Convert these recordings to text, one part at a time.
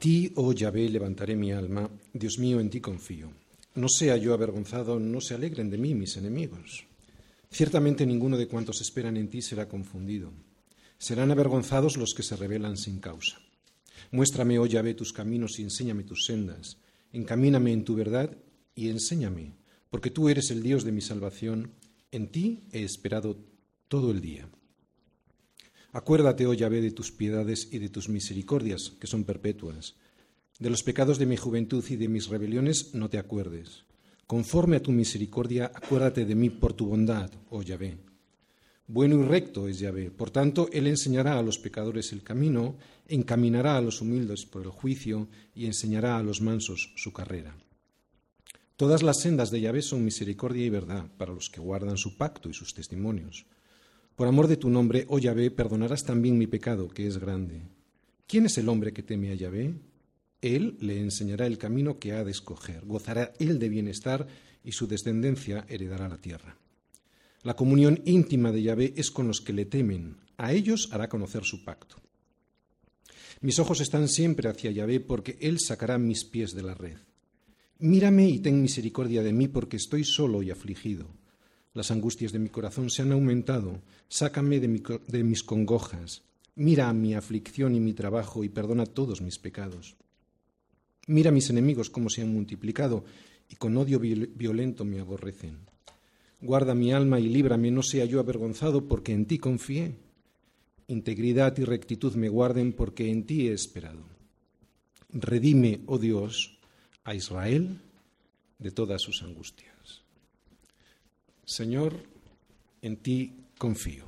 Ti, oh Yahvé, levantaré mi alma, Dios mío, en ti confío. No sea yo avergonzado, no se alegren de mí mis enemigos. Ciertamente ninguno de cuantos esperan en ti será confundido. Serán avergonzados los que se rebelan sin causa. Muéstrame, oh Yahvé, tus caminos y enséñame tus sendas. Encamíname en tu verdad y enséñame, porque tú eres el Dios de mi salvación. En ti he esperado todo el día. Acuérdate, oh Yahvé, de tus piedades y de tus misericordias, que son perpetuas. De los pecados de mi juventud y de mis rebeliones no te acuerdes. Conforme a tu misericordia, acuérdate de mí por tu bondad, oh Yahvé. Bueno y recto es Yahvé, por tanto, Él enseñará a los pecadores el camino, encaminará a los humildes por el juicio y enseñará a los mansos su carrera. Todas las sendas de Yahvé son misericordia y verdad para los que guardan su pacto y sus testimonios. Por amor de tu nombre, oh Yahvé, perdonarás también mi pecado, que es grande. ¿Quién es el hombre que teme a Yahvé? Él le enseñará el camino que ha de escoger, gozará él de bienestar y su descendencia heredará la tierra. La comunión íntima de Yahvé es con los que le temen, a ellos hará conocer su pacto. Mis ojos están siempre hacia Yahvé porque él sacará mis pies de la red. Mírame y ten misericordia de mí porque estoy solo y afligido. Las angustias de mi corazón se han aumentado. Sácame de, mis congojas. Mira mi aflicción y mi trabajo y perdona todos mis pecados. Mira mis enemigos cómo se han multiplicado y con odio violento me aborrecen. Guarda mi alma y líbrame, no sea yo avergonzado porque en ti confié. Integridad y rectitud me guarden porque en ti he esperado. Redime, oh Dios, a Israel de todas sus angustias. Señor, en ti confío.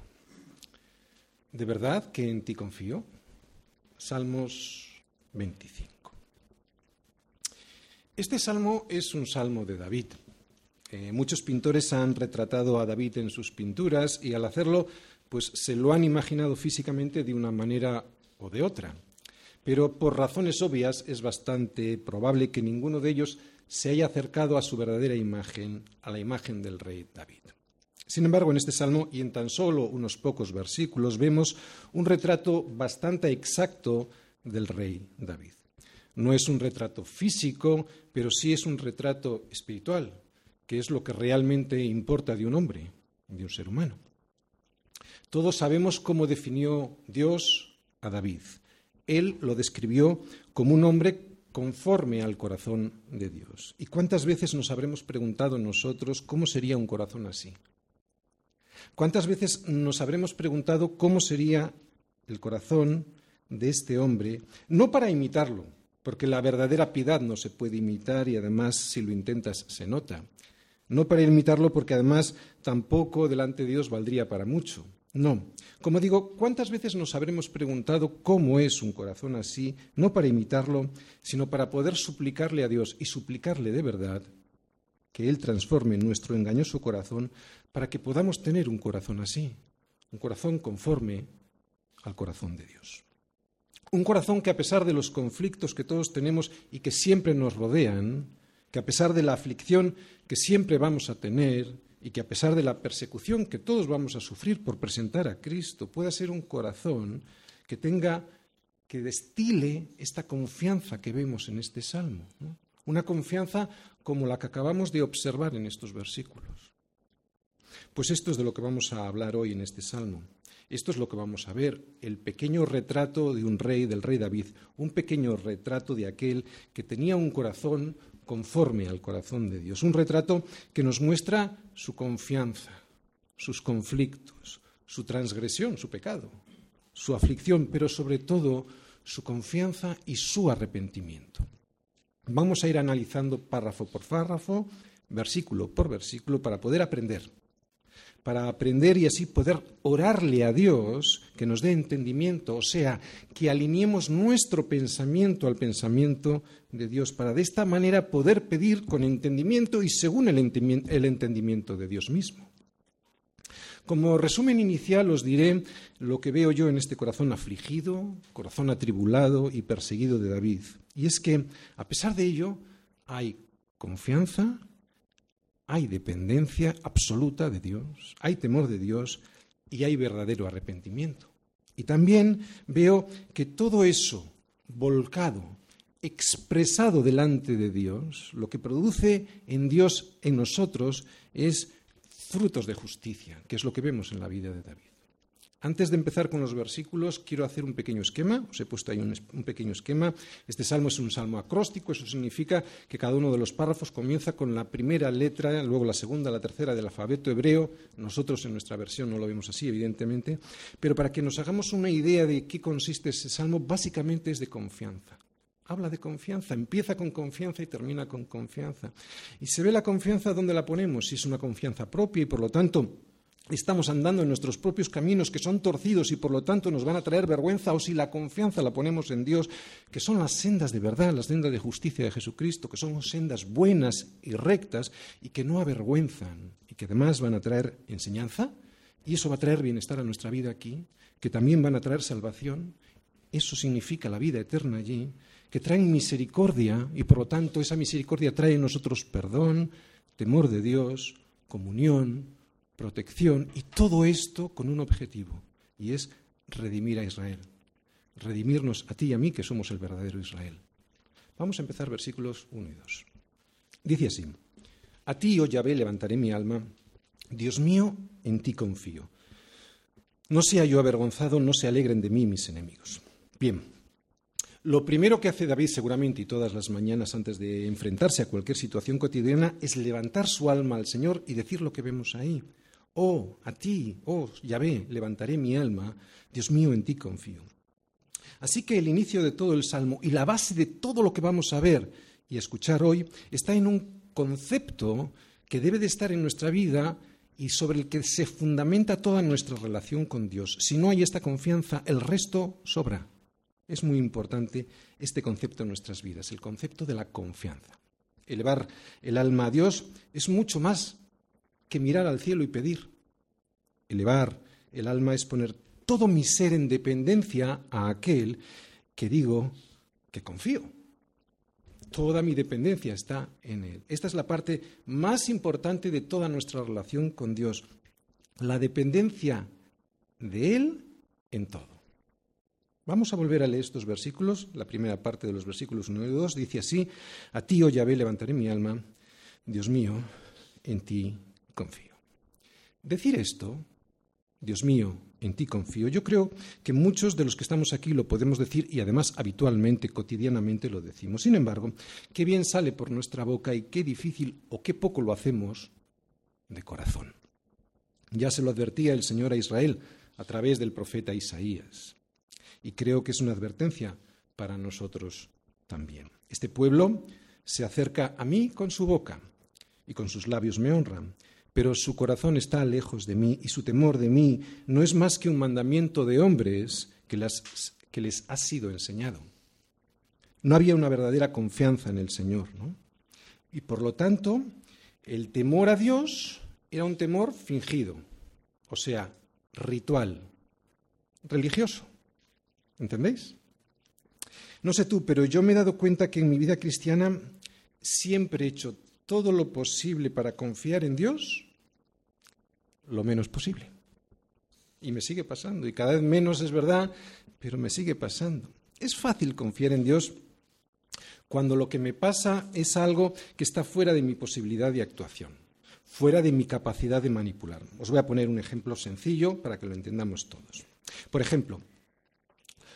¿De verdad que en ti confío? Salmos 25. Este salmo es un salmo de David. Eh, muchos pintores han retratado a David en sus pinturas y al hacerlo, pues se lo han imaginado físicamente de una manera o de otra. Pero por razones obvias es bastante probable que ninguno de ellos se haya acercado a su verdadera imagen, a la imagen del rey David. Sin embargo, en este salmo y en tan solo unos pocos versículos vemos un retrato bastante exacto del rey David. No es un retrato físico, pero sí es un retrato espiritual, que es lo que realmente importa de un hombre, de un ser humano. Todos sabemos cómo definió Dios a David. Él lo describió como un hombre conforme al corazón de Dios. ¿Y cuántas veces nos habremos preguntado nosotros cómo sería un corazón así? ¿Cuántas veces nos habremos preguntado cómo sería el corazón de este hombre, no para imitarlo, porque la verdadera piedad no se puede imitar y además si lo intentas se nota, no para imitarlo porque además tampoco delante de Dios valdría para mucho, no. Como digo, ¿cuántas veces nos habremos preguntado cómo es un corazón así, no para imitarlo, sino para poder suplicarle a Dios y suplicarle de verdad que Él transforme nuestro engañoso corazón para que podamos tener un corazón así, un corazón conforme al corazón de Dios. Un corazón que a pesar de los conflictos que todos tenemos y que siempre nos rodean, que a pesar de la aflicción que siempre vamos a tener, y que a pesar de la persecución que todos vamos a sufrir por presentar a Cristo, pueda ser un corazón que tenga, que destile esta confianza que vemos en este salmo. Una confianza como la que acabamos de observar en estos versículos. Pues esto es de lo que vamos a hablar hoy en este salmo. Esto es lo que vamos a ver, el pequeño retrato de un rey, del rey David, un pequeño retrato de aquel que tenía un corazón conforme al corazón de Dios. Un retrato que nos muestra su confianza, sus conflictos, su transgresión, su pecado, su aflicción, pero sobre todo su confianza y su arrepentimiento. Vamos a ir analizando párrafo por párrafo, versículo por versículo, para poder aprender para aprender y así poder orarle a Dios que nos dé entendimiento, o sea, que alineemos nuestro pensamiento al pensamiento de Dios, para de esta manera poder pedir con entendimiento y según el entendimiento de Dios mismo. Como resumen inicial os diré lo que veo yo en este corazón afligido, corazón atribulado y perseguido de David. Y es que, a pesar de ello, hay confianza, hay dependencia absoluta de Dios, hay temor de Dios y hay verdadero arrepentimiento. Y también veo que todo eso volcado expresado delante de Dios, lo que produce en Dios, en nosotros, es frutos de justicia, que es lo que vemos en la vida de David. Antes de empezar con los versículos, quiero hacer un pequeño esquema. Os he puesto ahí un, pequeño esquema. Este salmo es un salmo acróstico, eso significa que cada uno de los párrafos comienza con la primera letra, luego la segunda, la tercera del alfabeto hebreo. Nosotros en nuestra versión no lo vemos así, evidentemente. Pero para que nos hagamos una idea de qué consiste ese salmo, básicamente es de confianza. Habla de confianza, empieza con confianza y termina con confianza. Y se ve la confianza donde la ponemos, si es una confianza propia y por lo tanto estamos andando en nuestros propios caminos que son torcidos y por lo tanto nos van a traer vergüenza o si la confianza la ponemos en Dios, que son las sendas de verdad, las sendas de justicia de Jesucristo, que son sendas buenas y rectas y que no avergüenzan y que además van a traer enseñanza. Y eso va a traer bienestar a nuestra vida aquí, que también van a traer salvación, eso significa la vida eterna allí, que traen misericordia y por lo tanto esa misericordia trae en nosotros perdón, temor de Dios, comunión, protección y todo esto con un objetivo, y es redimir a Israel, redimirnos a ti y a mí que somos el verdadero Israel. Vamos a empezar versículos 1 y 2. Dice así, a ti, oh Yahvé, levantaré mi alma, Dios mío, en ti confío. No sea yo avergonzado, no se alegren de mí mis enemigos. Bien, lo primero que hace David seguramente y todas las mañanas antes de enfrentarse a cualquier situación cotidiana es levantar su alma al Señor y decir lo que vemos ahí. Oh, a ti, oh Yahvé, levantaré mi alma, Dios mío, en ti confío. Así que el inicio de todo el salmo y la base de todo lo que vamos a ver y escuchar hoy está en un concepto que debe de estar en nuestra vida y sobre el que se fundamenta toda nuestra relación con Dios. Si no hay esta confianza, el resto sobra. Es muy importante este concepto en nuestras vidas, el concepto de la confianza. Elevar el alma a Dios es mucho más que mirar al cielo y pedir. Elevar el alma es poner todo mi ser en dependencia a aquel que digo que confío. Toda mi dependencia está en Él. Esta es la parte más importante de toda nuestra relación con Dios. La dependencia de Él en todo. Vamos a volver a leer estos versículos. La primera parte de los versículos 1 y 2 dice así, A ti, oh Yahvé, levantaré mi alma. Dios mío, en ti confío. Decir esto, Dios mío, en ti confío, yo creo que muchos de los que estamos aquí lo podemos decir y además habitualmente, cotidianamente lo decimos. Sin embargo, qué bien sale por nuestra boca y qué difícil o qué poco lo hacemos de corazón. Ya se lo advertía el Señor a Israel a través del profeta Isaías. Y creo que es una advertencia para nosotros también. Este pueblo se acerca a mí con su boca y con sus labios me honran, pero su corazón está lejos de mí y su temor de mí no es más que un mandamiento de hombres que, les ha sido enseñado. No había una verdadera confianza en el Señor, ¿no? Y por lo tanto, el temor a Dios era un temor fingido, o sea, ritual, religioso. ¿Entendéis? No sé tú, pero yo me he dado cuenta que en mi vida cristiana siempre he hecho todo lo posible para confiar en Dios, lo menos posible. Y me sigue pasando, y cada vez menos es verdad, pero me sigue pasando. Es fácil confiar en Dios cuando lo que me pasa es algo que está fuera de mi posibilidad de actuación, fuera de mi capacidad de manipular. Os voy a poner un ejemplo sencillo para que lo entendamos todos. Por ejemplo,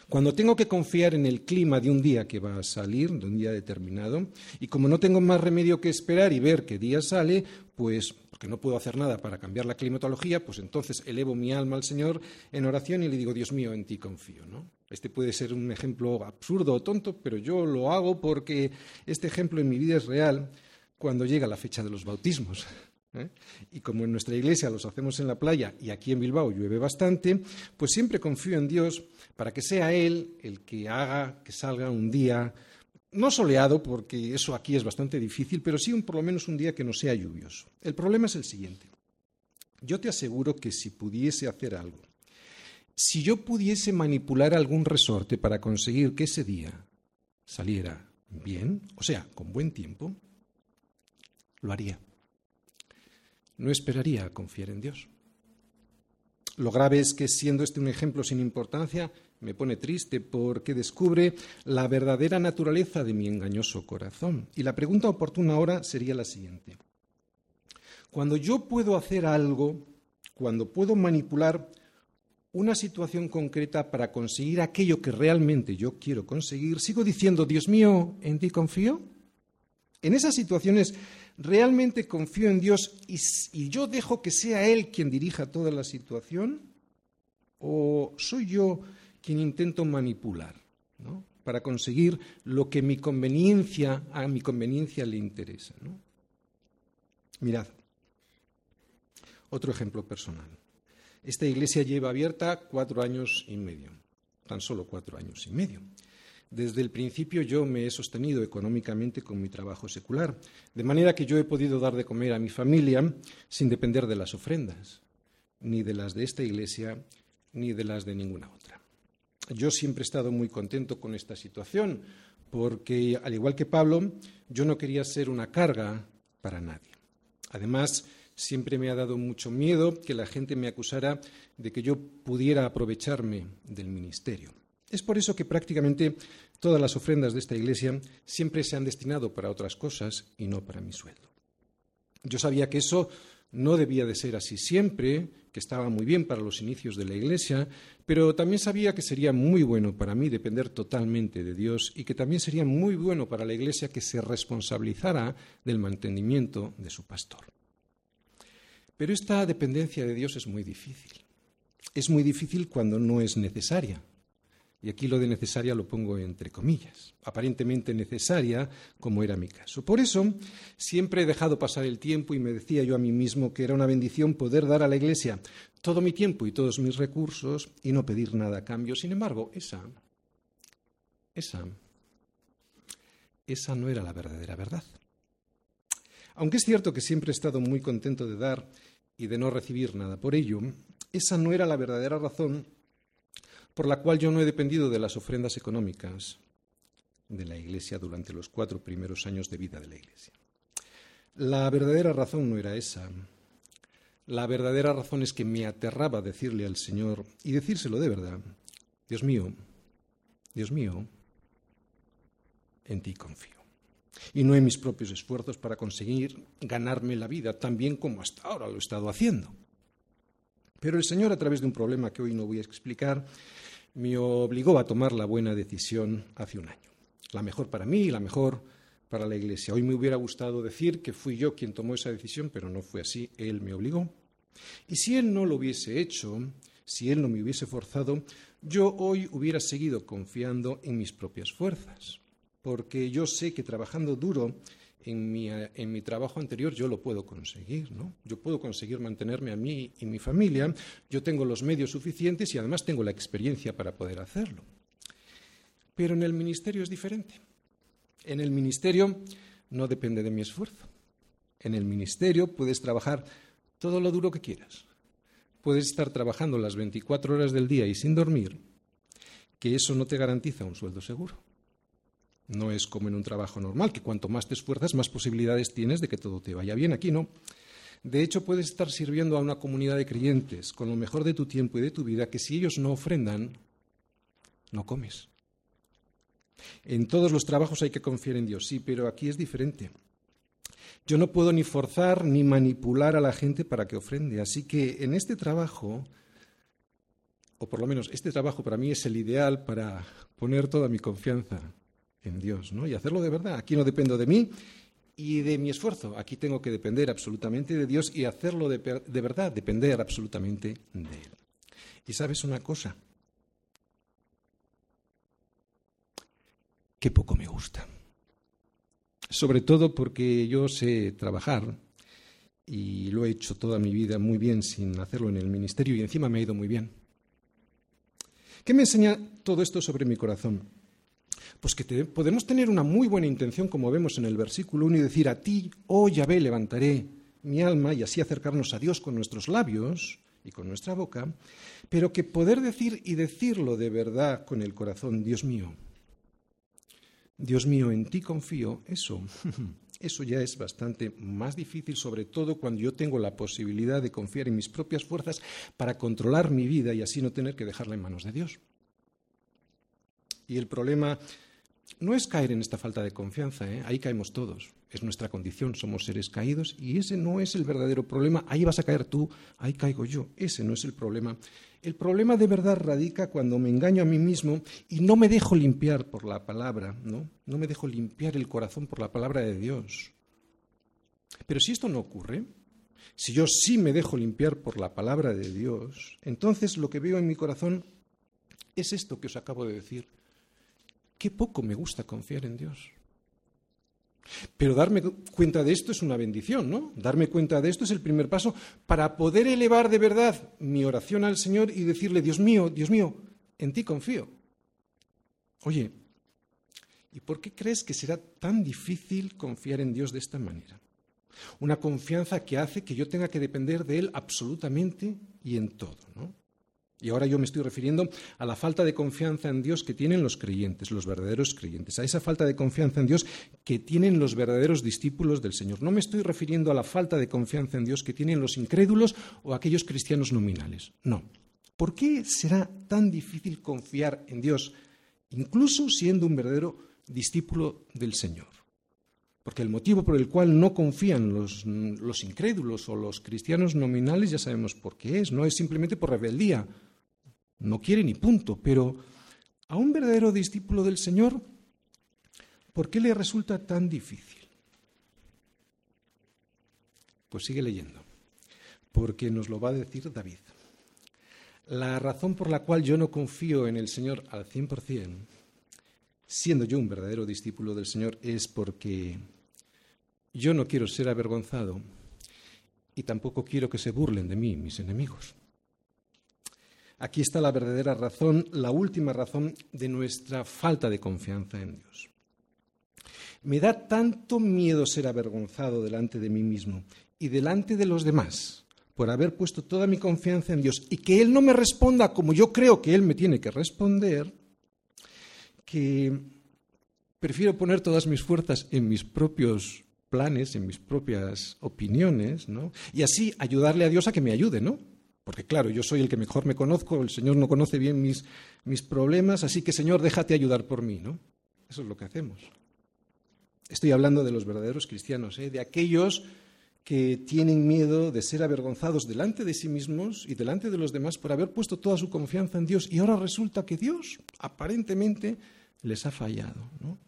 cuando tengo que confiar en el clima de un día que va a salir, de un día determinado, y como no tengo más remedio que esperar y ver qué día sale, pues porque no puedo hacer nada para cambiar la climatología, pues entonces elevo mi alma al Señor en oración y le digo, Dios mío, en ti confío, ¿no? Este puede ser un ejemplo absurdo o tonto, pero yo lo hago porque este ejemplo en mi vida es real cuando llega la fecha de los bautismos. ¿eh? Y como en nuestra iglesia los hacemos en la playa y aquí en Bilbao llueve bastante, pues siempre confío en Dios para que sea Él el que haga que salga un día, no soleado, porque eso aquí es bastante difícil, pero sí un, por lo menos un día que no sea lluvioso. El problema es el siguiente. Yo te aseguro que si pudiese hacer algo, si yo pudiese manipular algún resorte para conseguir que ese día saliera bien, o sea, con buen tiempo, lo haría no esperaría a confiar en Dios. Lo grave es que, siendo este un ejemplo sin importancia, me pone triste porque descubre la verdadera naturaleza de mi engañoso corazón. Y la pregunta oportuna ahora sería la siguiente. Cuando yo puedo hacer algo, cuando puedo manipular una situación concreta para conseguir aquello que realmente yo quiero conseguir, sigo diciendo, Dios mío, ¿en ti confío? En esas situaciones realmente confío en Dios y, yo dejo que sea Él quien dirija toda la situación? ¿O soy yo quien intento manipular para conseguir lo que conveniencia, a mi conveniencia le interesa? Mirad, otro ejemplo personal. Esta iglesia lleva abierta cuatro años y medio, tan solo cuatro años y medio. Desde el principio yo me he sostenido económicamente con mi trabajo secular, de manera que yo he podido dar de comer a mi familia sin depender de las ofrendas, ni de las de esta iglesia, ni de las de ninguna otra. Yo siempre he estado muy contento con esta situación, porque, al igual que Pablo, yo no quería ser una carga para nadie. Además, Siempre me ha dado mucho miedo que la gente me acusara de que yo pudiera aprovecharme del ministerio. Es por eso que prácticamente todas las ofrendas de esta iglesia siempre se han destinado para otras cosas y no para mi sueldo. Yo sabía que eso no debía de ser así siempre, que estaba muy bien para los inicios de la iglesia, pero también sabía que sería muy bueno para mí depender totalmente de Dios y que también sería muy bueno para la iglesia que se responsabilizara del mantenimiento de su pastor. Pero esta dependencia de Dios es muy difícil. Es muy difícil cuando no es necesaria. Y aquí lo de necesaria lo pongo entre comillas, aparentemente necesaria, como era mi caso. Por eso siempre he dejado pasar el tiempo y me decía yo a mí mismo que era una bendición poder dar a la Iglesia todo mi tiempo y todos mis recursos y no pedir nada a cambio. Sin embargo, esa, esa, esa no era la verdadera verdad. Aunque es cierto que siempre he estado muy contento de dar y de no recibir nada por ello, esa no era la verdadera razón por la cual yo no he dependido de las ofrendas económicas de la Iglesia durante los cuatro primeros años de vida de la Iglesia. La verdadera razón no era esa. La verdadera razón es que me aterraba decirle al Señor y decírselo de verdad, Dios mío, Dios mío, en ti confío y no en mis propios esfuerzos para conseguir ganarme la vida tan bien como hasta ahora lo he estado haciendo. Pero el Señor, a través de un problema que hoy no voy a explicar, me obligó a tomar la buena decisión hace un año. La mejor para mí y la mejor para la Iglesia. Hoy me hubiera gustado decir que fui yo quien tomó esa decisión, pero no fue así. Él me obligó. Y si Él no lo hubiese hecho, si Él no me hubiese forzado, yo hoy hubiera seguido confiando en mis propias fuerzas porque yo sé que trabajando duro en mi, trabajo anterior yo lo puedo conseguir, ¿no? Yo puedo conseguir mantenerme a mí y mi familia, yo tengo los medios suficientes y además tengo la experiencia para poder hacerlo. Pero en el ministerio es diferente. En el ministerio no depende de mi esfuerzo. En el ministerio puedes trabajar todo lo duro que quieras. Puedes estar trabajando las 24 horas del día y sin dormir, que eso no te garantiza un sueldo seguro. No es como en un trabajo normal, que cuanto más te esfuerzas, más posibilidades tienes de que todo te vaya bien. Aquí no. De hecho, puedes estar sirviendo a una comunidad de creyentes con lo mejor de tu tiempo y de tu vida, que si ellos no ofrendan, no comes. En todos los trabajos hay que confiar en Dios, sí, pero aquí es diferente. Yo no puedo ni forzar ni manipular a la gente para que ofrende. Así que en este trabajo, o por lo menos este trabajo para mí es el ideal para poner toda mi confianza en Dios, ¿no? Y hacerlo de verdad. Aquí no dependo de mí y de mi esfuerzo. Aquí tengo que depender absolutamente de Dios y hacerlo de, de verdad, depender absolutamente de Él. Y sabes una cosa, que poco me gusta. Sobre todo porque yo sé trabajar y lo he hecho toda mi vida muy bien sin hacerlo en el ministerio y encima me ha ido muy bien. ¿Qué me enseña todo esto sobre mi corazón? Pues que podemos tener una muy buena intención, como vemos en el versículo 1, y decir, a ti, oh Yahvé, levantaré mi alma, y así acercarnos a Dios con nuestros labios y con nuestra boca, pero que poder decir y decirlo de verdad con el corazón, Dios mío, Dios mío, en ti confío, eso, eso ya es bastante más difícil, sobre todo cuando yo tengo la posibilidad de confiar en mis propias fuerzas para controlar mi vida y así no tener que dejarla en manos de Dios. Y el problema no es caer en esta falta de confianza, ¿eh? ahí caemos todos, es nuestra condición, somos seres caídos y ese no es el verdadero problema, ahí vas a caer tú, ahí caigo yo, ese no es el problema. El problema de verdad radica cuando me engaño a mí mismo y no me dejo limpiar por la palabra, ¿no? No me dejo limpiar el corazón por la palabra de Dios. Pero si esto no ocurre, si yo sí me dejo limpiar por la palabra de Dios, entonces lo que veo en mi corazón es esto que os acabo de decir. Qué poco me gusta confiar en Dios. Pero darme cuenta de esto es una bendición, ¿no? Darme cuenta de esto es el primer paso para poder elevar de verdad mi oración al Señor y decirle, Dios mío, Dios mío, en ti confío. Oye, ¿y por qué crees que será tan difícil confiar en Dios de esta manera? Una confianza que hace que yo tenga que depender de Él absolutamente y en todo, ¿no? Y ahora yo me estoy refiriendo a la falta de confianza en Dios que tienen los creyentes, los verdaderos creyentes, a esa falta de confianza en Dios que tienen los verdaderos discípulos del Señor. No me estoy refiriendo a la falta de confianza en Dios que tienen los incrédulos o aquellos cristianos nominales. No. ¿Por qué será tan difícil confiar en Dios, incluso siendo un verdadero discípulo del Señor? Porque el motivo por el cual no confían los, los, incrédulos o los cristianos nominales ya sabemos por qué es. No es simplemente por rebeldía, no quiere ni punto, pero a un verdadero discípulo del Señor, ¿por qué le resulta tan difícil? Pues sigue leyendo, porque nos lo va a decir David. La razón por la cual yo no confío en el Señor al cien por cien, siendo yo un verdadero discípulo del Señor, es porque yo no quiero ser avergonzado y tampoco quiero que se burlen de mí mis enemigos. Aquí está la verdadera razón, la última razón de nuestra falta de confianza en Dios. Me da tanto miedo ser avergonzado delante de mí mismo y delante de los demás por haber puesto toda mi confianza en Dios y que Él no me responda como yo creo que Él me tiene que responder, que prefiero poner todas mis fuerzas en mis propios planes, en mis propias opiniones, ¿no? Y así ayudarle a Dios a que me ayude, ¿no? Porque claro, yo soy el que mejor me conozco, el Señor no conoce bien mis, mis problemas, así que Señor, déjate ayudar por mí, ¿no? Eso es lo que hacemos. Estoy hablando de los verdaderos cristianos, ¿eh? de aquellos que tienen miedo de ser avergonzados delante de sí mismos y delante de los demás por haber puesto toda su confianza en Dios y ahora resulta que Dios aparentemente les ha fallado. ¿No,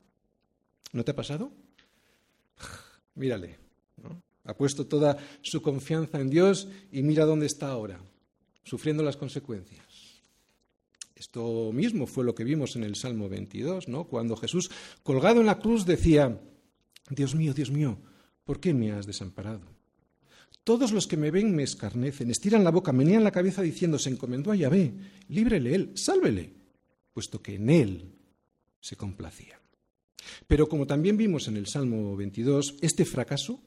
¿No te ha pasado? Mírale, ¿no? Ha puesto toda su confianza en Dios y mira dónde está ahora, sufriendo las consecuencias. Esto mismo fue lo que vimos en el Salmo 22, ¿no? Cuando Jesús, colgado en la cruz, decía, Dios mío, Dios mío, ¿por qué me has desamparado? Todos los que me ven me escarnecen, estiran la boca, menean la cabeza diciendo, se encomendó a Yahvé, líbrele él, sálvele, puesto que en él se complacía. Pero como también vimos en el Salmo 22, este fracaso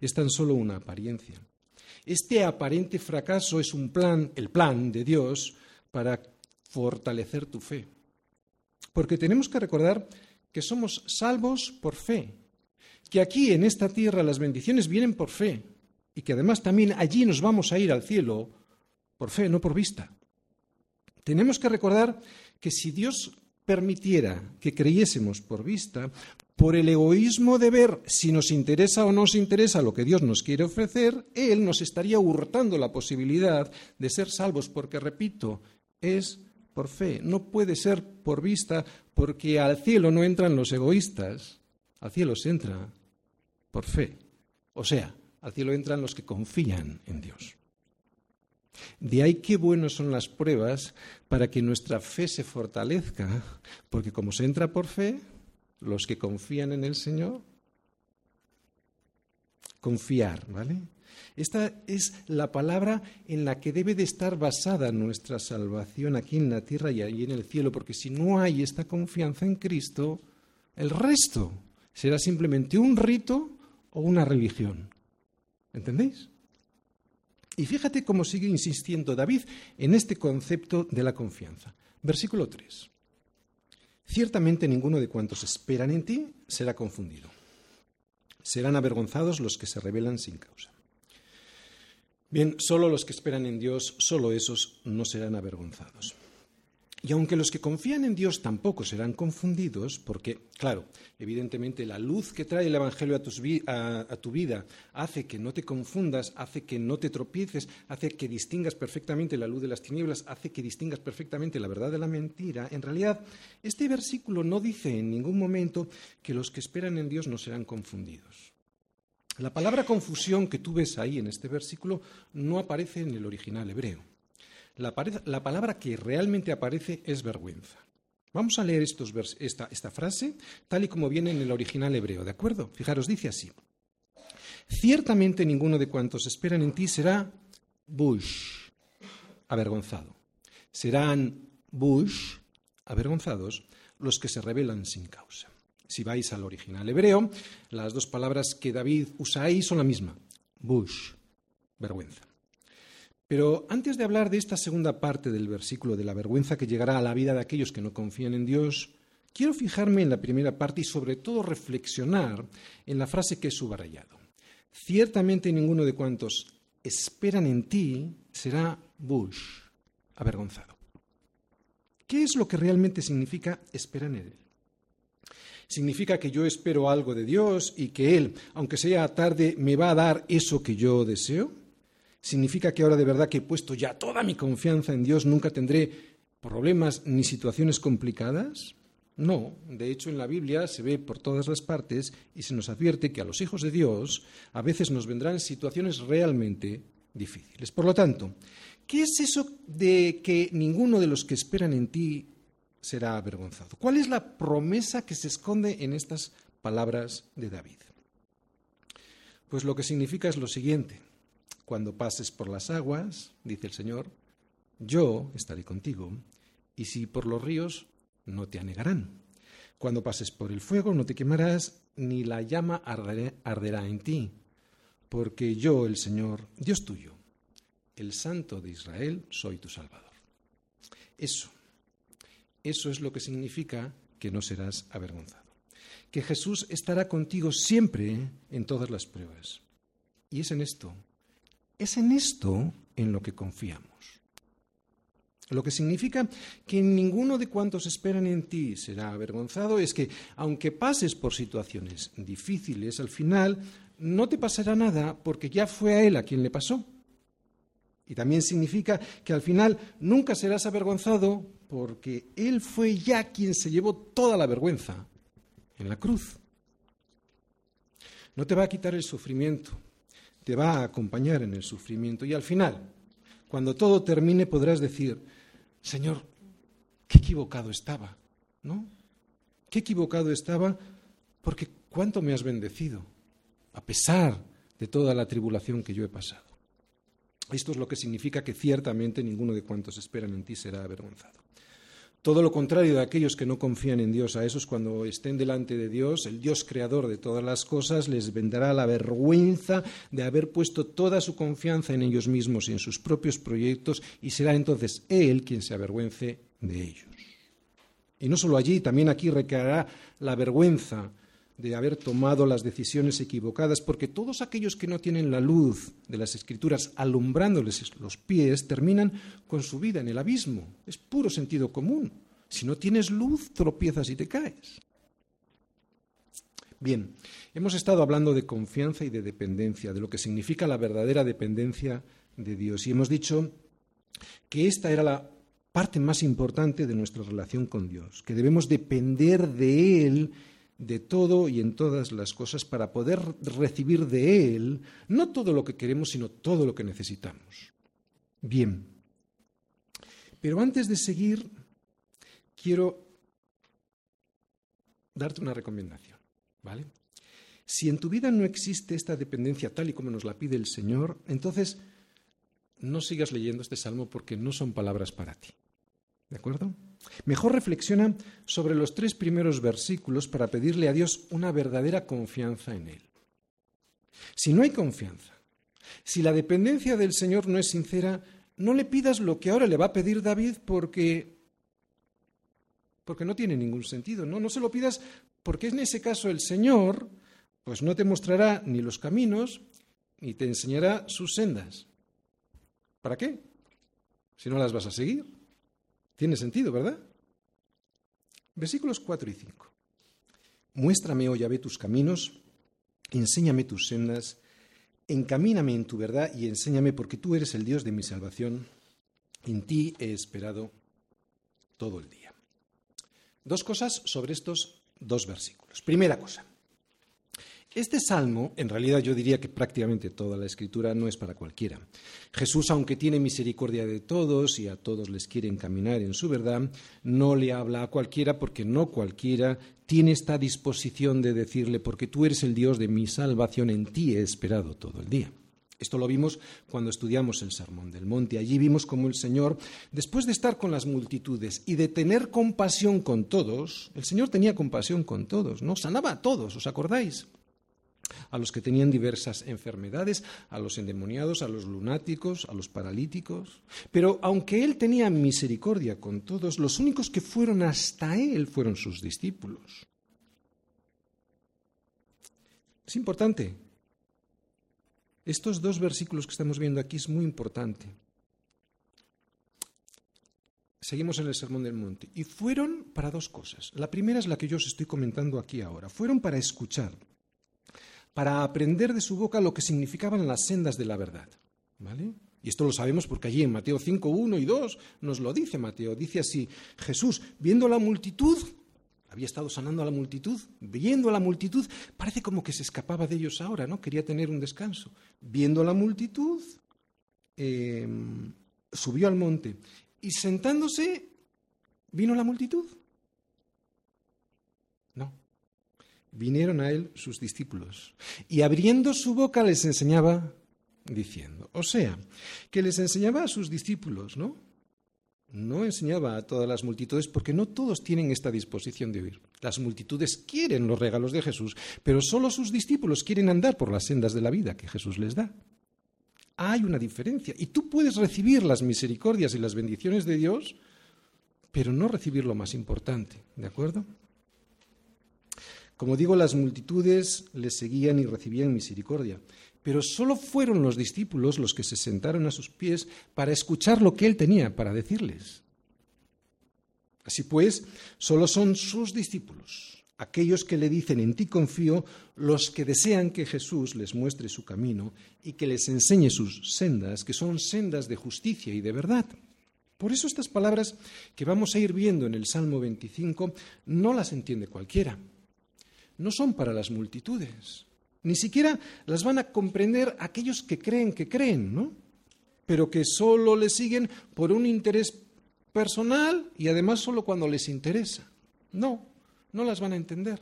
es tan solo una apariencia. Este aparente fracaso es un plan, el plan de Dios para fortalecer tu fe. Porque tenemos que recordar que somos salvos por fe, que aquí en esta tierra las bendiciones vienen por fe y que además también allí nos vamos a ir al cielo por fe, no por vista. Tenemos que recordar que si Dios permitiera que creyésemos por vista, por el egoísmo de ver si nos interesa o no nos interesa lo que Dios nos quiere ofrecer, Él nos estaría hurtando la posibilidad de ser salvos, porque, repito, es por fe, no puede ser por vista, porque al cielo no entran los egoístas, al cielo se entra por fe. O sea, al cielo entran los que confían en Dios. De ahí qué buenas son las pruebas para que nuestra fe se fortalezca, porque como se entra por fe, los que confían en el Señor. Confiar, ¿vale? Esta es la palabra en la que debe de estar basada nuestra salvación aquí en la tierra y allí en el cielo, porque si no hay esta confianza en Cristo, el resto será simplemente un rito o una religión. ¿Entendéis? Y fíjate cómo sigue insistiendo David en este concepto de la confianza. Versículo 3. Ciertamente ninguno de cuantos esperan en ti será confundido. Serán avergonzados los que se rebelan sin causa. Bien, solo los que esperan en Dios, solo esos no serán avergonzados. Y aunque los que confían en Dios tampoco serán confundidos, porque, claro, evidentemente la luz que trae el Evangelio a, tu vida hace que no te confundas, hace que no te tropieces, hace que distingas perfectamente la luz de las tinieblas, hace que distingas perfectamente la verdad de la mentira, en realidad este versículo no dice en ningún momento que los que esperan en Dios no serán confundidos. La palabra confusión que tú ves ahí en este versículo no aparece en el original hebreo. La, palabra que realmente aparece es vergüenza. Vamos a leer esta, esta frase tal y como viene en el original hebreo, ¿de acuerdo? Fijaros, dice así. Ciertamente ninguno de cuantos esperan en ti será bush, avergonzado. Serán bush, avergonzados, los que se rebelan sin causa. Si vais al original hebreo, las dos palabras que David usa ahí son la misma, bush, vergüenza. Pero antes de hablar de esta segunda parte del versículo de la vergüenza que llegará a la vida de aquellos que no confían en Dios, quiero fijarme en la primera parte y sobre todo reflexionar en la frase que he subrayado. Ciertamente ninguno de cuantos esperan en ti será bush, avergonzado. ¿Qué es lo que realmente significa esperar en Él? Significa que yo espero algo de Dios y que Él, aunque sea tarde, me va a dar eso que yo deseo. ¿Significa que ahora de verdad que he puesto ya toda mi confianza en Dios nunca tendré problemas ni situaciones complicadas? No, de hecho en la Biblia se ve por todas las partes y se nos advierte que a los hijos de Dios a veces nos vendrán situaciones realmente difíciles. Por lo tanto, ¿qué es eso de que ninguno de los que esperan en ti será avergonzado? ¿Cuál es la promesa que se esconde en estas palabras de David? Pues lo que significa es lo siguiente. Cuando pases por las aguas, dice el Señor, yo estaré contigo, y si por los ríos, no te anegarán. Cuando pases por el fuego, no te quemarás, ni la llama arderá en ti, porque yo, el Señor, Dios tuyo, el Santo de Israel, soy tu Salvador. Eso, eso es lo que significa que no serás avergonzado. Que Jesús estará contigo siempre en todas las pruebas. Y es en esto es en esto en lo que confiamos. Lo que significa que ninguno de cuantos esperan en ti será avergonzado es que, aunque pases por situaciones difíciles, al final no te pasará nada porque ya fue a él a quien le pasó. Y también significa que al final nunca serás avergonzado porque él fue ya quien se llevó toda la vergüenza en la cruz. No te va a quitar el sufrimiento, te va a acompañar en el sufrimiento y al final, cuando todo termine, podrás decir, Señor, qué equivocado estaba, ¿no? Qué equivocado estaba porque cuánto me has bendecido, a pesar de toda la tribulación que yo he pasado. Esto es lo que significa que ciertamente ninguno de cuantos esperan en ti será avergonzado. Todo lo contrario de aquellos que no confían en Dios, a esos cuando estén delante de Dios, el Dios creador de todas las cosas, les vendrá la vergüenza de haber puesto toda su confianza en ellos mismos y en sus propios proyectos, y será entonces Él quien se avergüence de ellos. Y no solo allí, también aquí recaerá la vergüenza de haber tomado las decisiones equivocadas, porque todos aquellos que no tienen la luz de las escrituras alumbrándoles los pies terminan con su vida en el abismo. Es puro sentido común. Si no tienes luz, tropiezas y te caes. Bien, hemos estado hablando de confianza y de dependencia, de lo que significa la verdadera dependencia de Dios. Y hemos dicho que esta era la parte más importante de nuestra relación con Dios, que debemos depender de Él de todo y en todas las cosas para poder recibir de Él no todo lo que queremos, sino todo lo que necesitamos. Bien, pero antes de seguir, quiero darte una recomendación, ¿vale? Si en tu vida no existe esta dependencia tal y como nos la pide el Señor, entonces no sigas leyendo este salmo porque no son palabras para ti. ¿De acuerdo? Mejor reflexiona sobre los tres primeros versículos para pedirle a Dios una verdadera confianza en Él. Si no hay confianza, si la dependencia del Señor no es sincera, no le pidas lo que ahora le va a pedir David porque porque no tiene ningún sentido, no no se lo pidas porque en ese caso el Señor Pues no te mostrará ni los caminos, ni te enseñará sus sendas. ¿Para qué? Si no las vas a seguir. Tiene sentido, ¿verdad? Versículos 4 y 5. Muéstrame, oh Yahvé, tus caminos, enséñame tus sendas, encamíname en tu verdad y enséñame porque tú eres el Dios de mi salvación. En ti he esperado todo el día. Dos cosas sobre estos dos versículos. Primera cosa. Este salmo, en realidad yo diría que prácticamente toda la escritura no es para cualquiera. Jesús, aunque tiene misericordia de todos y a todos les quiere encaminar en su verdad, no le habla a cualquiera porque no cualquiera tiene esta disposición de decirle, porque tú eres el Dios de mi salvación, en ti he esperado todo el día. Esto lo vimos cuando estudiamos el Sermón del Monte. Allí vimos cómo el Señor, después de estar con las multitudes y de tener compasión con todos, el Señor tenía compasión con todos, ¿no? Sanaba a todos, ¿os acordáis? A los que tenían diversas enfermedades, a los endemoniados, a los lunáticos, a los paralíticos. Pero aunque él tenía misericordia con todos, los únicos que fueron hasta él fueron sus discípulos. Es importante. Estos dos versículos que estamos viendo aquí es muy importante. Seguimos en el Sermón del Monte. Y fueron para dos cosas. La primera es la que yo os estoy comentando aquí ahora. Fueron para escuchar para aprender de su boca lo que significaban las sendas de la verdad. ¿Vale? Y esto lo sabemos porque allí en Mateo 5, 1 y 2 nos lo dice Mateo. Dice así, Jesús, viendo la multitud, había estado sanando a la multitud, viendo a la multitud, parece como que se escapaba de ellos ahora, ¿no? Quería tener un descanso. Viendo a la multitud, em, subió al monte y sentándose, vino la multitud. No, vinieron a él sus discípulos y abriendo su boca les enseñaba diciendo. O sea, que les enseñaba a sus discípulos, ¿no? No enseñaba a todas las multitudes porque no todos tienen esta disposición de oír. Las multitudes quieren los regalos de Jesús, pero solo sus discípulos quieren andar por las sendas de la vida que Jesús les da. Hay una diferencia y tú puedes recibir las misericordias y las bendiciones de Dios, pero no recibir lo más importante, ¿de acuerdo? Como digo, las multitudes le seguían y recibían misericordia, pero solo fueron los discípulos los que se sentaron a sus pies para escuchar lo que él tenía para decirles. Así pues, solo son sus discípulos, aquellos que le dicen en ti confío, los que desean que Jesús les muestre su camino y que les enseñe sus sendas, que son sendas de justicia y de verdad. Por eso estas palabras que vamos a ir viendo en el Salmo 25 no las entiende cualquiera no son para las multitudes. Ni siquiera las van a comprender aquellos que creen que creen, ¿no? Pero que solo le siguen por un interés personal y además solo cuando les interesa. No, no las van a entender.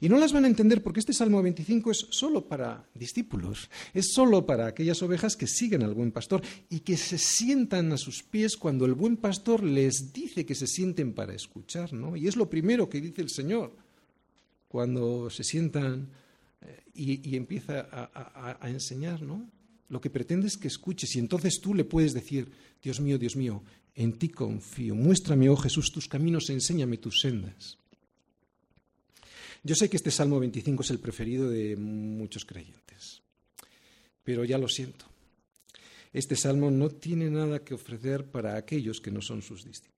Y no las van a entender porque este Salmo 25 es solo para discípulos, es solo para aquellas ovejas que siguen al buen pastor y que se sientan a sus pies cuando el buen pastor les dice que se sienten para escuchar, ¿no? Y es lo primero que dice el Señor cuando se sientan eh, y, empieza a, enseñar, ¿no? Lo que pretende es que escuches y entonces tú le puedes decir, Dios mío, Dios mío, en ti confío, muéstrame, oh Jesús, tus caminos, enséñame tus sendas. Yo sé que este Salmo 25 es el preferido de muchos creyentes, pero ya lo siento. Este salmo no tiene nada que ofrecer para aquellos que no son sus discípulos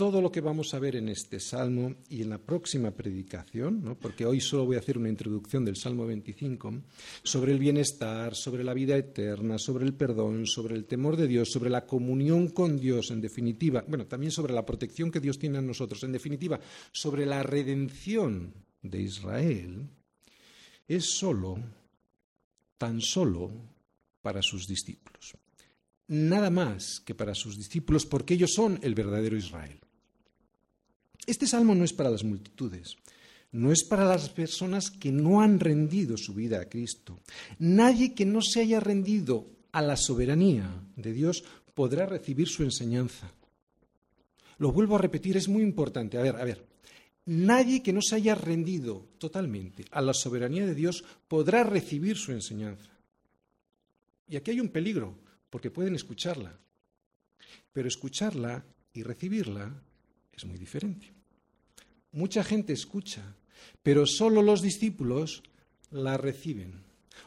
todo lo que vamos a ver en este salmo y en la próxima predicación, porque hoy solo voy a hacer una introducción del Salmo 25, sobre el bienestar, sobre la vida eterna, sobre el perdón, sobre el temor de Dios, sobre la comunión con Dios, en definitiva, bueno, también sobre la protección que Dios tiene a nosotros, en definitiva, sobre la redención de Israel, es solo, tan solo para sus discípulos. Nada más que para sus discípulos, porque ellos son el verdadero Israel. Este salmo no es para las multitudes, no es para las personas que no han rendido su vida a Cristo. Nadie que no se haya rendido a la soberanía de Dios podrá recibir su enseñanza. Lo vuelvo a repetir, es muy importante. A ver, a ver. Nadie que no se haya rendido totalmente a la soberanía de Dios podrá recibir su enseñanza. Y aquí hay un peligro, porque pueden escucharla. Pero escucharla y recibirla es muy diferente. Mucha gente escucha, pero solo los discípulos la reciben.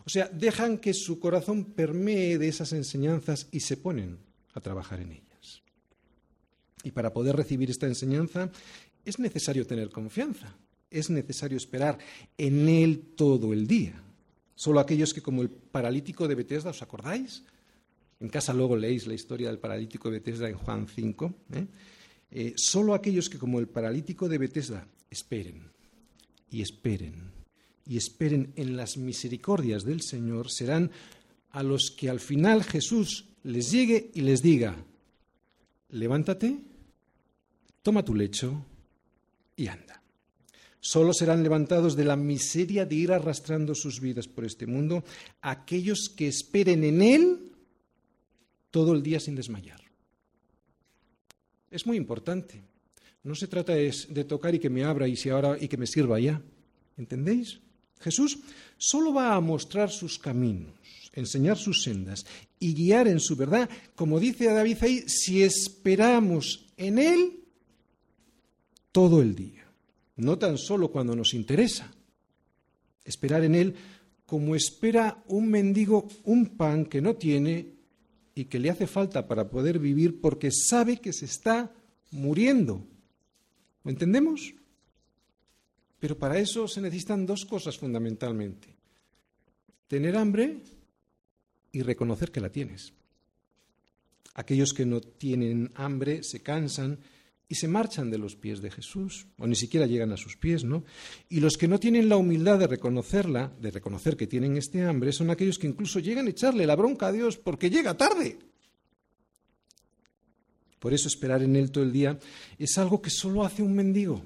O sea, dejan que su corazón permee de esas enseñanzas y se ponen a trabajar en ellas. Y para poder recibir esta enseñanza es necesario tener confianza, es necesario esperar en Él todo el día. Solo aquellos que, como el paralítico de Bethesda, ¿os acordáis? En casa luego leéis la historia del paralítico de Bethesda en Juan 5. ¿eh? Eh, solo aquellos que, como el paralítico de Bethesda, esperen y esperen y esperen en las misericordias del Señor serán a los que al final Jesús les llegue y les diga, levántate, toma tu lecho y anda. Solo serán levantados de la miseria de ir arrastrando sus vidas por este mundo aquellos que esperen en Él todo el día sin desmayar. Es muy importante. No se trata de, tocar y que me abra y, ahora, y que me sirva ya. ¿Entendéis? Jesús solo va a mostrar sus caminos, enseñar sus sendas y guiar en su verdad, como dice David ahí, si esperamos en Él todo el día, no tan solo cuando nos interesa. Esperar en Él como espera un mendigo un pan que no tiene y que le hace falta para poder vivir porque sabe que se está muriendo. ¿Lo entendemos? Pero para eso se necesitan dos cosas fundamentalmente. Tener hambre y reconocer que la tienes. Aquellos que no tienen hambre se cansan y se marchan de los pies de Jesús, o ni siquiera llegan a sus pies, ¿no? Y los que no tienen la humildad de reconocerla, de reconocer que tienen este hambre, son aquellos que incluso llegan a echarle la bronca a Dios porque llega tarde. Por eso esperar en Él todo el día es algo que solo hace un mendigo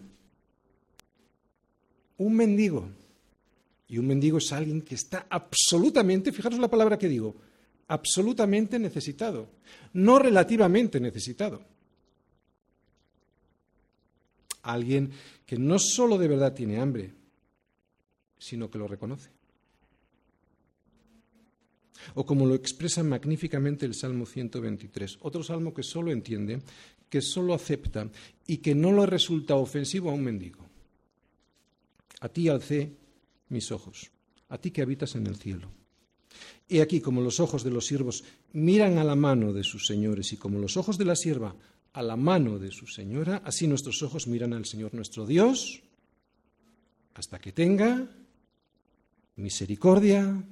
un mendigo. Y un mendigo es alguien que está absolutamente, fijaros la palabra que digo, absolutamente necesitado, no relativamente necesitado. Alguien que no solo de verdad tiene hambre, sino que lo reconoce. O como lo expresa magníficamente el Salmo 123, otro salmo que solo entiende, que solo acepta y que no le resulta ofensivo a un mendigo. A ti alcé mis ojos, a ti que habitas en el cielo. He aquí como los ojos de los siervos miran a la mano de sus señores y como los ojos de la sierva a la mano de su señora, así nuestros ojos miran al Señor nuestro Dios. Hasta que tenga misericordia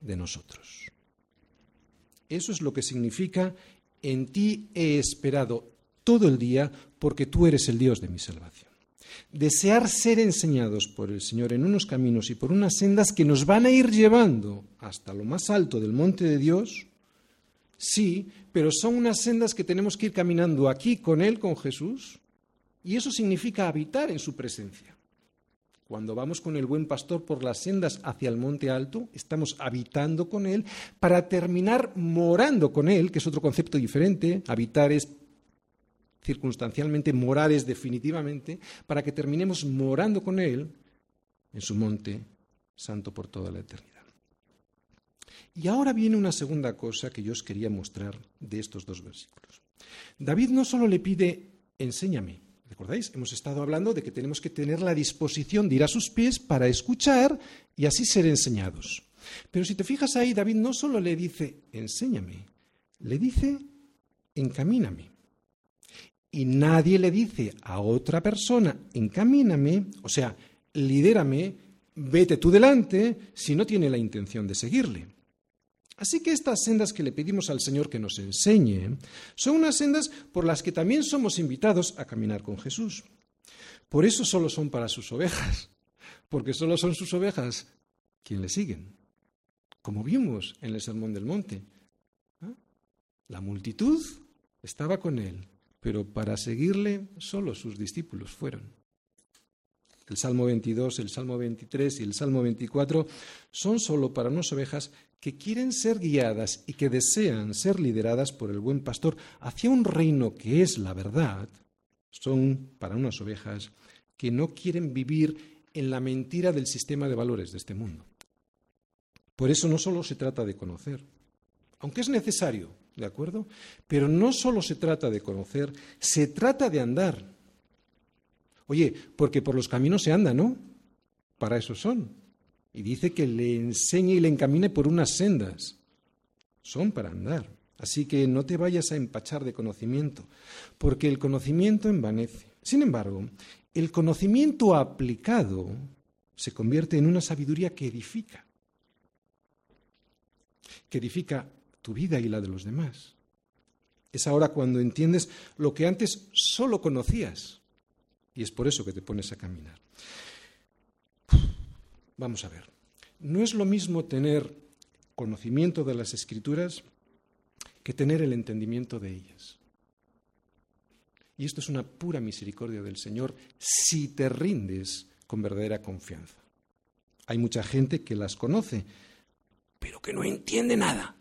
de nosotros. Eso es lo que significa en ti he esperado todo el día porque tú eres el Dios de mi salvación. Desear ser enseñados por el Señor en unos caminos y por unas sendas que nos van a ir llevando hasta lo más alto del monte de Dios, sí, pero son unas sendas que tenemos que ir caminando aquí con Él, con Jesús, y eso significa habitar en su presencia. Cuando vamos con el buen pastor por las sendas hacia el monte alto, estamos habitando con Él para terminar morando con Él, que es otro concepto diferente. Habitar es circunstancialmente, morales definitivamente, para que terminemos morando con Él en su monte santo por toda la eternidad. Y ahora viene una segunda cosa que yo os quería mostrar de estos dos versículos. David no solo le pide, enséñame, ¿recordáis? Hemos estado hablando de que tenemos que tener la disposición de ir a sus pies para escuchar y así ser enseñados. Pero si te fijas ahí, David no solo le dice, enséñame, le dice, encamíname y nadie le dice a otra persona, encamíname, o sea, lidérame, vete tú delante, si no tiene la intención de seguirle. Así que estas sendas que le pedimos al Señor que nos enseñe son unas sendas por las que también somos invitados a caminar con Jesús. Por eso solo son para sus ovejas, porque solo son sus ovejas quien le siguen, como vimos en el Sermón del Monte. La multitud estaba con él, pero para seguirle solo sus discípulos fueron. El Salmo 22, el Salmo 23 y el Salmo 24 son solo para unas ovejas que quieren ser guiadas y que desean ser lideradas por el buen pastor hacia un reino que es la verdad. Son para unas ovejas que no quieren vivir en la mentira del sistema de valores de este mundo. Por eso no solo se trata de conocer, aunque es necesario, ¿de acuerdo? Pero no solo se trata de conocer, se trata de andar. Oye, porque por los caminos se anda, ¿no? Para eso son. Y dice que le enseñe y le encamine por unas sendas. Son para andar. Así que no te vayas a empachar de conocimiento, porque el conocimiento envanece. Sin embargo, el conocimiento aplicado se convierte en una sabiduría que edifica, que edifica tu vida y la de los demás. Es ahora cuando entiendes lo que antes solo conocías y es por eso que te pones a caminar. Vamos a ver, no es lo mismo tener conocimiento de las escrituras que tener el entendimiento de ellas. Y esto es una pura misericordia del Señor si te rindes con verdadera confianza. Hay mucha gente que las conoce, pero que no entiende nada.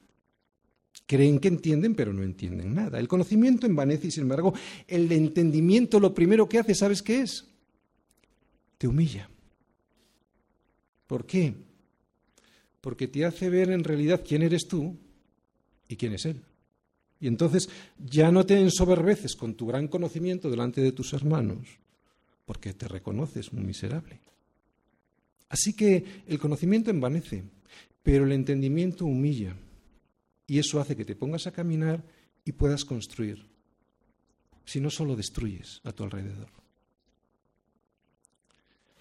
Creen que entienden, pero no entienden nada. El conocimiento envanece y, sin embargo, el entendimiento lo primero que hace, ¿sabes qué es? Te humilla. ¿Por qué? Porque te hace ver en realidad quién eres tú y quién es Él. Y entonces ya no te ensoberbeces con tu gran conocimiento delante de tus hermanos, porque te reconoces muy miserable. Así que el conocimiento envanece, pero el entendimiento humilla. Y eso hace que te pongas a caminar y puedas construir. Si no, solo destruyes a tu alrededor.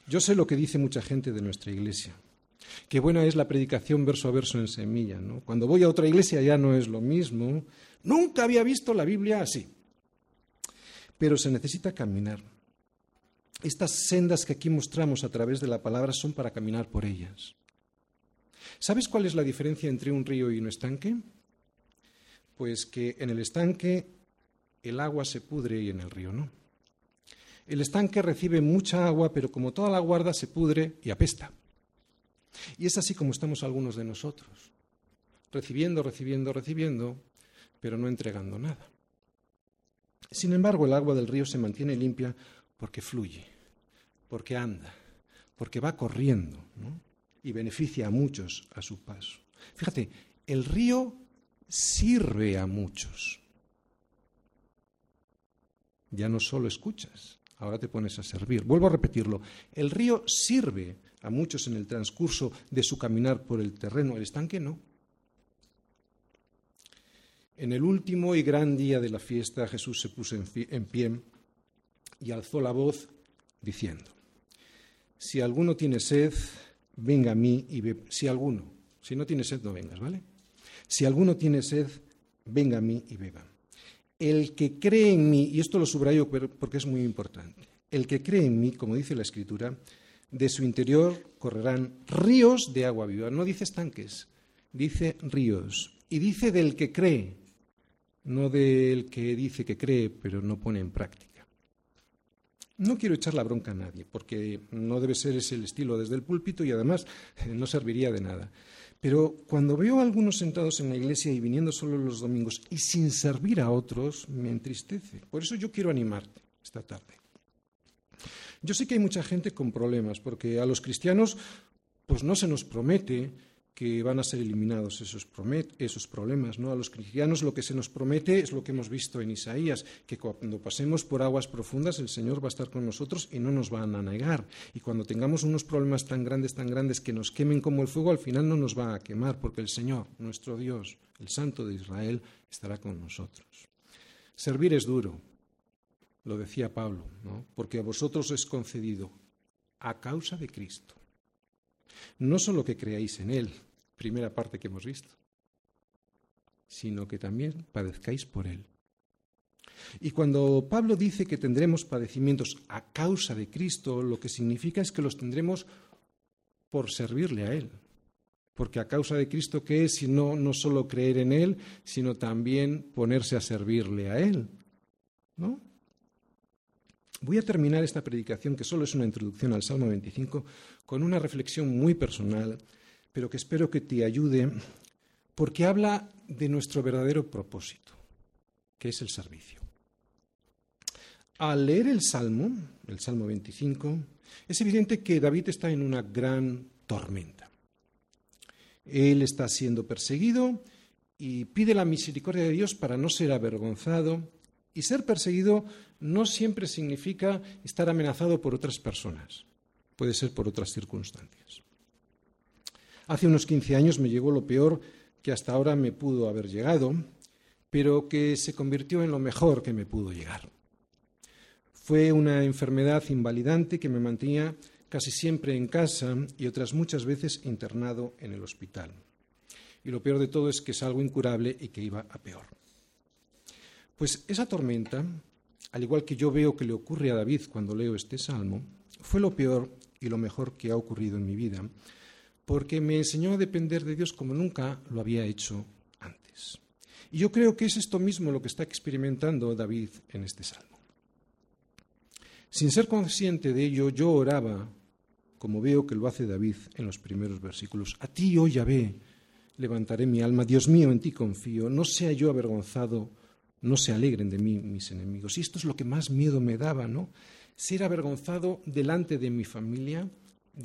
Yo sé lo que dice mucha gente de nuestra iglesia. Qué buena es la predicación verso a verso en semilla. Cuando voy a otra iglesia ya no es lo mismo. Nunca había visto la Biblia así. Pero se necesita caminar. Estas sendas que aquí mostramos a través de la palabra son para caminar por ellas. ¿Sabes cuál es la diferencia entre un río y un estanque? Pues que en el estanque el agua se pudre y en el río no. El estanque recibe mucha agua, pero como toda la guarda se pudre y apesta. Y es así como estamos algunos de nosotros, recibiendo, recibiendo, recibiendo, pero no entregando nada. Sin embargo, el agua del río se mantiene limpia porque fluye, porque anda, porque va corriendo y beneficia a muchos a su paso. Fíjate, el río sirve a muchos. Ya no solo escuchas, ahora te pones a servir. Vuelvo a repetirlo, el río sirve a muchos en el transcurso de su caminar por el terreno, el estanque no. En el último y gran día de la fiesta Jesús se puso en pie y alzó la voz diciendo, si alguno tiene sed, venga a mí y beba. Si alguno, si no tiene sed, no vengas, ¿vale? Si alguno tiene sed, venga a mí y beba. El que cree en mí, y esto lo subrayo porque es muy importante, el que cree en mí, como dice la Escritura, de su interior correrán ríos de agua viva. No dice estanques, dice ríos. Y dice del que cree, no del que dice que cree pero no pone en práctica. No quiero echar la bronca a nadie, porque no debe ser ese el estilo desde el púlpito y además eh, no serviría de nada. Pero cuando veo a algunos sentados en la iglesia y viniendo solo los domingos y sin servir a otros, me entristece. Por eso yo quiero animarte esta tarde. Yo sé que hay mucha gente con problemas, porque a los cristianos pues no se nos promete que van a ser eliminados esos, esos, problemas. ¿no? A los cristianos lo que se nos promete es lo que hemos visto en Isaías, que cuando pasemos por aguas profundas el Señor va a estar con nosotros y no nos van a negar. Y cuando tengamos unos problemas tan grandes, tan grandes que nos quemen como el fuego, al final no nos va a quemar, porque el Señor, nuestro Dios, el Santo de Israel, estará con nosotros. Servir es duro, lo decía Pablo, ¿no? porque a vosotros es concedido a causa de Cristo. No solo que creáis en Él, primera parte que hemos visto, sino que también padezcáis por Él. Y cuando Pablo dice que tendremos padecimientos a causa de Cristo, lo que significa es que los tendremos por servirle a Él. Porque a causa de Cristo, ¿qué es? Sino no solo creer en Él, sino también ponerse a servirle a Él. ¿No? Voy a terminar esta predicación, que solo es una introducción al Salmo 25, con una reflexión muy personal, pero que espero que te ayude, porque habla de nuestro verdadero propósito, que es el servicio. Al leer el Salmo, el Salmo 25, es evidente que David está en una gran tormenta. Él está siendo perseguido y pide la misericordia de Dios para no ser avergonzado Y ser perseguido no siempre significa estar amenazado por otras personas, puede ser por otras circunstancias. Hace unos 15 años me llegó lo peor que hasta ahora me pudo haber llegado, pero que se convirtió en lo mejor que me pudo llegar. Fue una enfermedad invalidante que me mantenía casi siempre en casa y otras muchas veces internado en el hospital. Y lo peor de todo es que es algo incurable y que iba a peor. Pues esa tormenta, al igual que yo veo que le ocurre a David cuando leo este salmo, fue lo peor y lo mejor que ha ocurrido en mi vida, porque me enseñó a depender de Dios como nunca lo había hecho antes. Y yo creo que es esto mismo lo que está experimentando David en este salmo. Sin ser consciente de ello, yo oraba, como veo que lo hace David en los primeros versículos, a ti, oh Yahvé, levantaré mi alma, Dios mío, en ti confío, no sea yo avergonzado no se alegren de mí mis enemigos. Y esto es lo que más miedo me daba, ¿no? Ser avergonzado delante de mi familia,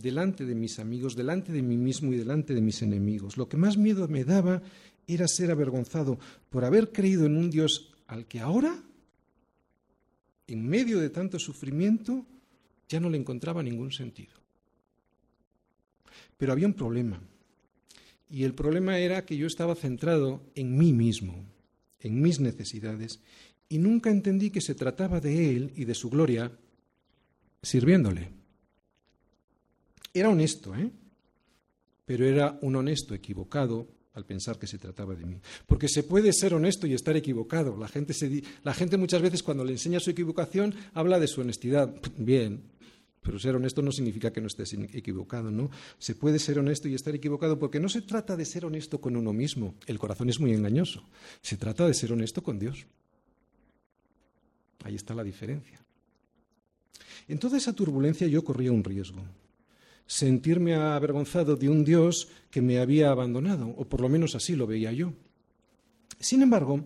delante de mis amigos, delante de mí mismo y delante de mis enemigos. Lo que más miedo me daba era ser avergonzado por haber creído en un Dios al que ahora, en medio de tanto sufrimiento, ya no le encontraba ningún sentido. Pero había un problema. Y el problema era que yo estaba centrado en mí mismo en mis necesidades y nunca entendí que se trataba de Él y de su gloria sirviéndole. Era honesto, ¿eh? Pero era un honesto equivocado al pensar que se trataba de mí. Porque se puede ser honesto y estar equivocado. La gente, muchas veces cuando le enseña su equivocación habla de su honestidad. Bien, pero ser honesto no significa que no estés equivocado, ¿no? Se puede ser honesto y estar equivocado porque no se trata de ser honesto con uno mismo. El corazón es muy engañoso. Se trata de ser honesto con Dios. Ahí está la diferencia. En toda esa turbulencia yo corría un riesgo. Sentirme avergonzado de un Dios que me había abandonado, o por lo menos así lo veía yo. Sin embargo,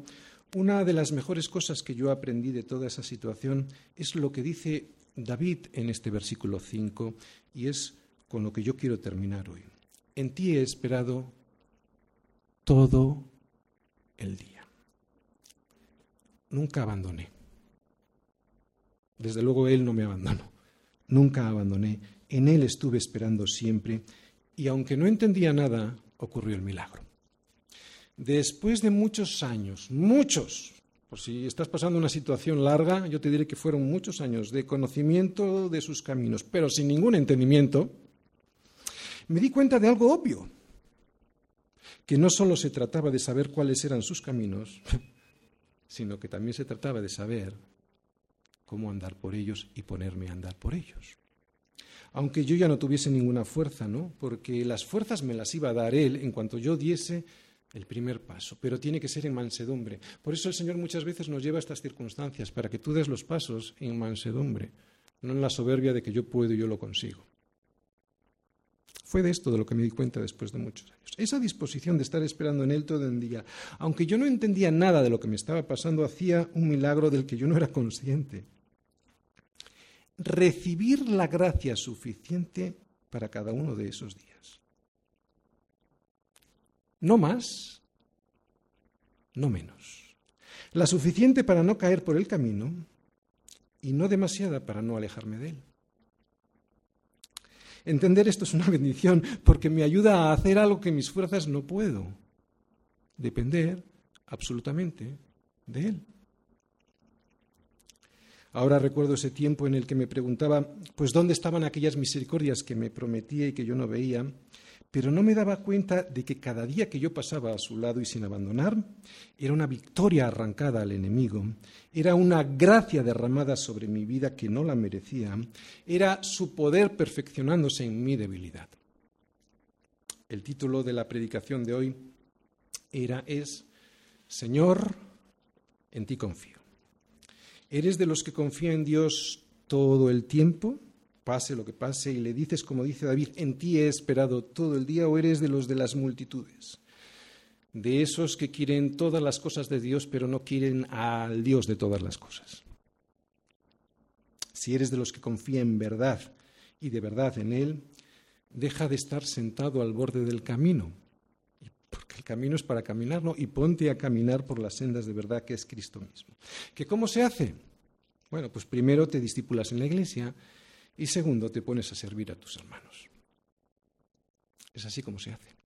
una de las mejores cosas que yo aprendí de toda esa situación es lo que dice David en este versículo 5 y es con lo que yo quiero terminar hoy. En ti he esperado todo el día. Nunca abandoné. Desde luego Él no me abandonó. Nunca abandoné. En Él estuve esperando siempre y aunque no entendía nada, ocurrió el milagro. Después de muchos años, muchos, por si estás pasando una situación larga, yo te diré que fueron muchos años de conocimiento de sus caminos, pero sin ningún entendimiento, me di cuenta de algo obvio, que no solo se trataba de saber cuáles eran sus caminos, sino que también se trataba de saber cómo andar por ellos y ponerme a andar por ellos. Aunque yo ya no tuviese ninguna fuerza, ¿no? Porque las fuerzas me las iba a dar Él en cuanto yo diese el primer paso, pero tiene que ser en mansedumbre. Por eso el Señor muchas veces nos lleva a estas circunstancias, para que tú des los pasos en mansedumbre, no en la soberbia de que yo puedo y yo lo consigo. Fue de esto de lo que me di cuenta después de muchos años. Esa disposición de estar esperando en Él todo el día, aunque yo no entendía nada de lo que me estaba pasando, hacía un milagro del que yo no era consciente. Recibir la gracia suficiente para cada uno de esos días. No más, no menos. La suficiente para no caer por el camino y no demasiada para no alejarme de él. Entender esto es una bendición porque me ayuda a hacer algo que mis fuerzas no puedo. Depender absolutamente de él. Ahora recuerdo ese tiempo en el que me preguntaba, pues, ¿dónde estaban aquellas misericordias que me prometía y que yo no veía? pero no me daba cuenta de que cada día que yo pasaba a su lado y sin abandonar, era una victoria arrancada al enemigo, era una gracia derramada sobre mi vida que no la merecía, era su poder perfeccionándose en mi debilidad. El título de la predicación de hoy era es Señor, en ti confío. ¿Eres de los que confía en Dios todo el tiempo? pase lo que pase, y le dices, como dice David, en ti he esperado todo el día, o eres de los de las multitudes, de esos que quieren todas las cosas de Dios, pero no quieren al Dios de todas las cosas. Si eres de los que confía en verdad y de verdad en Él, deja de estar sentado al borde del camino, porque el camino es para caminarlo y ponte a caminar por las sendas de verdad que es Cristo mismo. ¿Que cómo se hace? Bueno, pues primero te discipulas en la iglesia y segundo te pones a servir a tus hermanos. Es así como se hace.